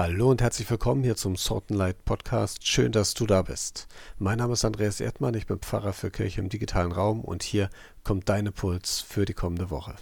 Hallo und herzlich willkommen hier zum Sortenlight Podcast. Schön, dass du da bist. Mein Name ist Andreas Erdmann, ich bin Pfarrer für Kirche im digitalen Raum und hier kommt dein Puls für die kommende Woche.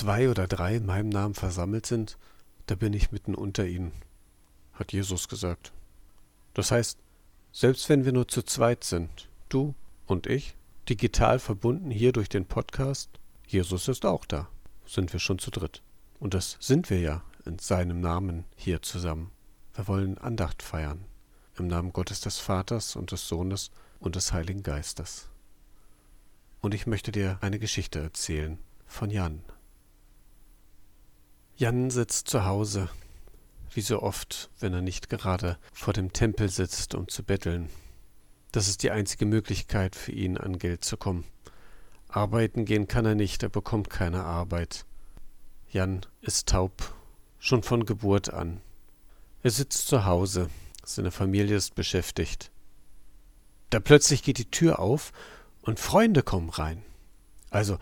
Zwei oder drei in meinem Namen versammelt sind, da bin ich mitten unter ihnen, hat Jesus gesagt. Das heißt, selbst wenn wir nur zu zweit sind, du und ich, digital verbunden hier durch den Podcast, Jesus ist auch da, sind wir schon zu dritt. Und das sind wir ja in seinem Namen hier zusammen. Wir wollen Andacht feiern, im Namen Gottes des Vaters und des Sohnes und des Heiligen Geistes. Und ich möchte dir eine Geschichte erzählen von Jan. Jan sitzt zu Hause, wie so oft, wenn er nicht gerade vor dem Tempel sitzt, um zu betteln. Das ist die einzige Möglichkeit für ihn, an Geld zu kommen. Arbeiten gehen kann er nicht, er bekommt keine Arbeit. Jan ist taub, schon von Geburt an. Er sitzt zu Hause, seine Familie ist beschäftigt. Da plötzlich geht die Tür auf und Freunde kommen rein. Also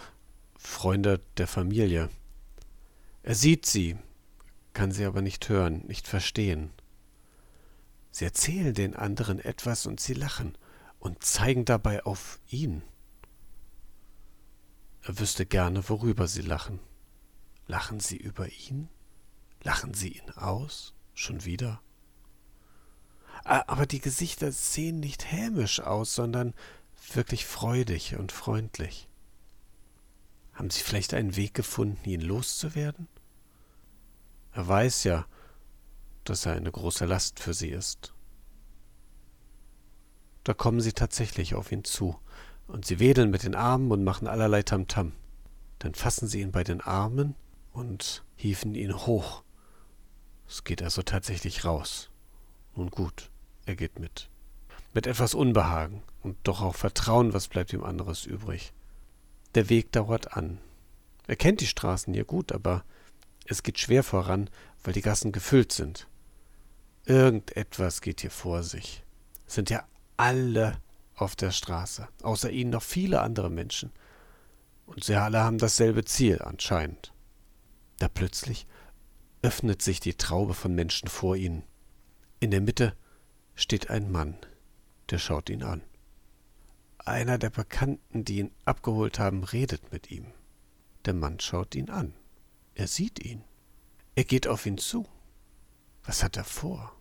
Freunde der Familie. Er sieht sie, kann sie aber nicht hören, nicht verstehen. Sie erzählen den anderen etwas und sie lachen und zeigen dabei auf ihn. Er wüsste gerne, worüber sie lachen. Lachen sie über ihn? Lachen sie ihn aus? Schon wieder? Aber die Gesichter sehen nicht hämisch aus, sondern wirklich freudig und freundlich. Haben Sie vielleicht einen Weg gefunden, ihn loszuwerden? Er weiß ja, dass er eine große Last für sie ist. Da kommen sie tatsächlich auf ihn zu, und sie wedeln mit den Armen und machen allerlei Tamtam. -Tam. Dann fassen sie ihn bei den Armen und hieven ihn hoch. Es geht also tatsächlich raus. Nun gut, er geht mit. Mit etwas Unbehagen und doch auch Vertrauen, was bleibt ihm anderes übrig. Der Weg dauert an. Er kennt die Straßen hier gut, aber es geht schwer voran, weil die Gassen gefüllt sind. Irgendetwas geht hier vor sich. Es sind ja alle auf der Straße, außer ihnen noch viele andere Menschen. Und sie alle haben dasselbe Ziel anscheinend. Da plötzlich öffnet sich die Traube von Menschen vor ihnen. In der Mitte steht ein Mann, der schaut ihn an. Einer der Bekannten, die ihn abgeholt haben, redet mit ihm. Der Mann schaut ihn an. Er sieht ihn. Er geht auf ihn zu. Was hat er vor?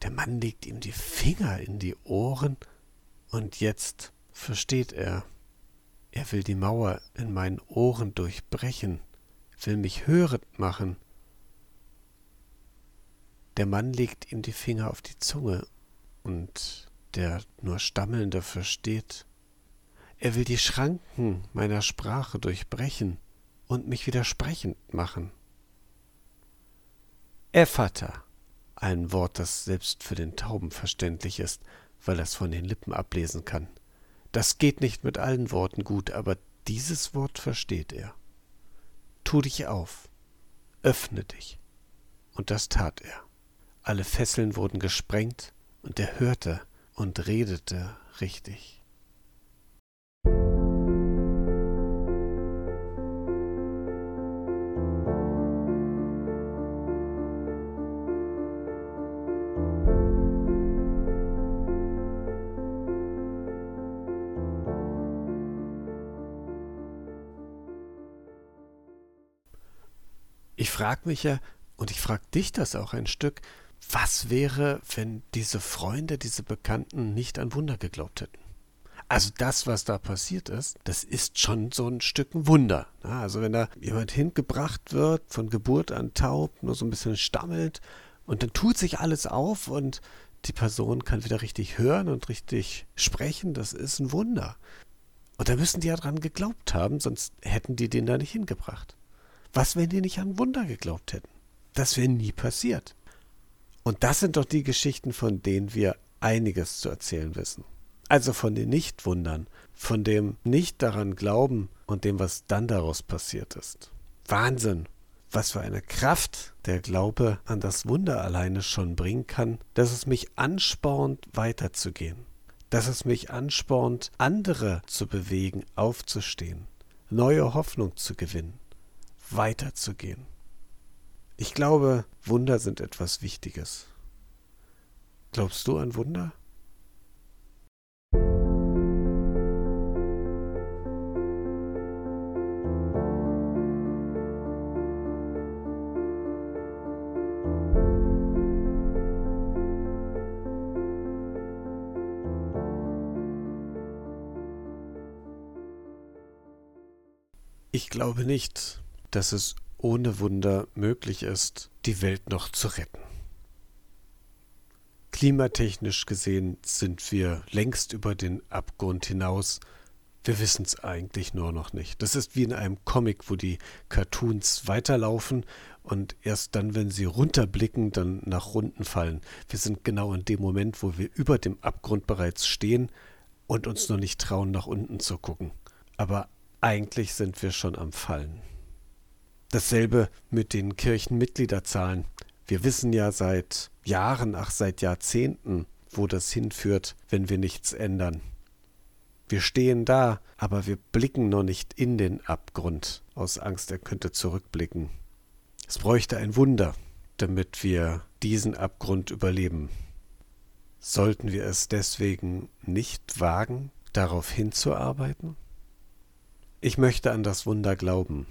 Der Mann legt ihm die Finger in die Ohren, und jetzt versteht er. Er will die Mauer in meinen Ohren durchbrechen, will mich hörend machen. Der Mann legt ihm die Finger auf die Zunge, und der nur Stammelnde versteht. Er will die Schranken meiner Sprache durchbrechen und mich widersprechend machen. Ephata, ein Wort, das selbst für den Tauben verständlich ist, weil er es von den Lippen ablesen kann. Das geht nicht mit allen Worten gut, aber dieses Wort versteht er. Tu dich auf, öffne dich. Und das tat er. Alle Fesseln wurden gesprengt, und er hörte und redete richtig. Frage mich ja, und ich frage dich das auch ein Stück, was wäre, wenn diese Freunde, diese Bekannten nicht an Wunder geglaubt hätten? Also das, was da passiert ist, das ist schon so ein Stück ein Wunder. Also wenn da jemand hingebracht wird, von Geburt an taub, nur so ein bisschen stammelt, und dann tut sich alles auf und die Person kann wieder richtig hören und richtig sprechen, das ist ein Wunder. Und da müssen die ja dran geglaubt haben, sonst hätten die den da nicht hingebracht. Was, wenn die nicht an Wunder geglaubt hätten? Das wäre nie passiert. Und das sind doch die Geschichten, von denen wir einiges zu erzählen wissen. Also von den Nichtwundern, von dem nicht daran glauben und dem, was dann daraus passiert ist. Wahnsinn! Was für eine Kraft der Glaube an das Wunder alleine schon bringen kann, dass es mich anspornt, weiterzugehen, dass es mich anspornt, andere zu bewegen, aufzustehen, neue Hoffnung zu gewinnen, weiterzugehen. Ich glaube, Wunder sind etwas Wichtiges. Glaubst du an Wunder? Ich glaube nicht, dass es ohne Wunder möglich ist, die Welt noch zu retten. Klimatechnisch gesehen sind wir längst über den Abgrund hinaus. Wir wissen es eigentlich nur noch nicht. Das ist wie in einem Comic, wo die Cartoons weiterlaufen und erst dann, wenn sie runterblicken, dann nach unten fallen. Wir sind genau in dem Moment, wo wir über dem Abgrund bereits stehen und uns noch nicht trauen, nach unten zu gucken. Aber eigentlich sind wir schon am Fallen. Dasselbe mit den Kirchenmitgliederzahlen. Wir wissen ja seit Jahren, ach seit Jahrzehnten, wo das hinführt, wenn wir nichts ändern. Wir stehen da, aber wir blicken noch nicht in den Abgrund, aus Angst, er könnte zurückblicken. Es bräuchte ein Wunder, damit wir diesen Abgrund überleben. Sollten wir es deswegen nicht wagen, darauf hinzuarbeiten? Ich möchte an das Wunder glauben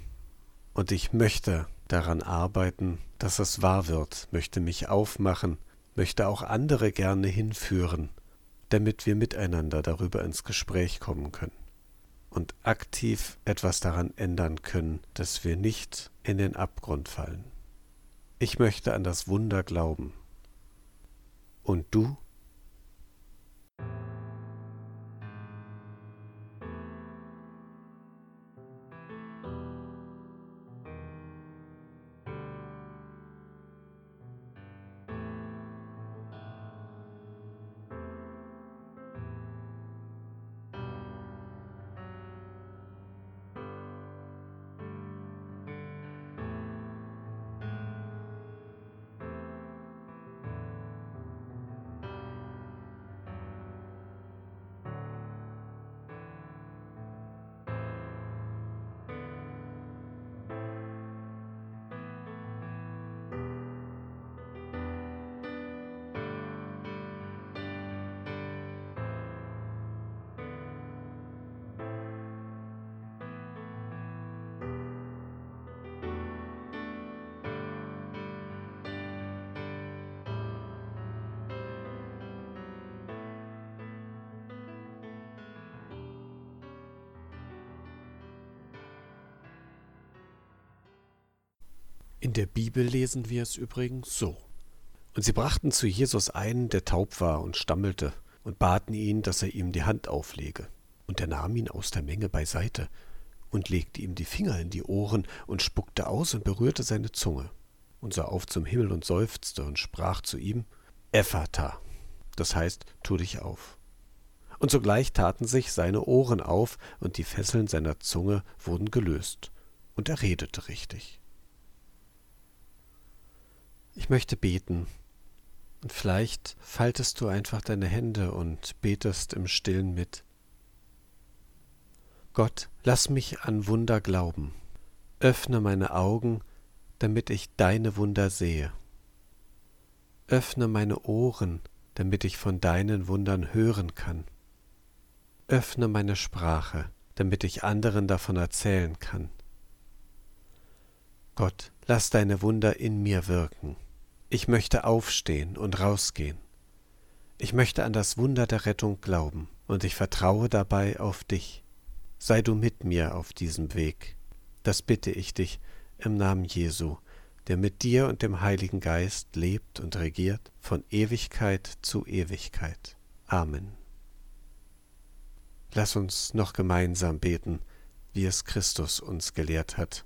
und ich möchte daran arbeiten, dass es wahr wird, möchte mich aufmachen, möchte auch andere gerne hinführen, damit wir miteinander darüber ins Gespräch kommen können und aktiv etwas daran ändern können, dass wir nicht in den Abgrund fallen. Ich möchte an das Wunder glauben. Und du? In der Bibel lesen wir es übrigens so. Und sie brachten zu Jesus einen, der taub war und stammelte, und baten ihn, dass er ihm die Hand auflege. Und er nahm ihn aus der Menge beiseite und legte ihm die Finger in die Ohren und spuckte aus und berührte seine Zunge und sah auf zum Himmel und seufzte und sprach zu ihm, Ephata, das heißt, tu dich auf. Und sogleich taten sich seine Ohren auf und die Fesseln seiner Zunge wurden gelöst, und er redete richtig. Ich möchte beten. Und vielleicht faltest du einfach deine Hände und betest im stillen mit. Gott, lass mich an Wunder glauben. Öffne meine Augen, damit ich deine Wunder sehe. Öffne meine Ohren, damit ich von deinen Wundern hören kann. Öffne meine Sprache, damit ich anderen davon erzählen kann. Gott, lass deine Wunder in mir wirken. Ich möchte aufstehen und rausgehen. Ich möchte an das Wunder der Rettung glauben, und ich vertraue dabei auf dich. Sei du mit mir auf diesem Weg. Das bitte ich dich im Namen Jesu, der mit dir und dem Heiligen Geist lebt und regiert von Ewigkeit zu Ewigkeit. Amen. Lass uns noch gemeinsam beten, wie es Christus uns gelehrt hat.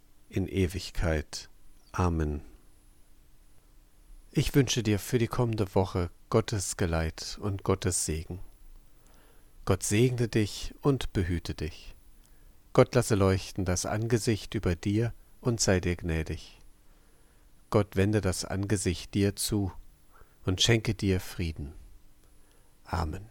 in Ewigkeit. Amen. Ich wünsche dir für die kommende Woche Gottes Geleit und Gottes Segen. Gott segne dich und behüte dich. Gott lasse leuchten das Angesicht über dir und sei dir gnädig. Gott wende das Angesicht dir zu und schenke dir Frieden. Amen.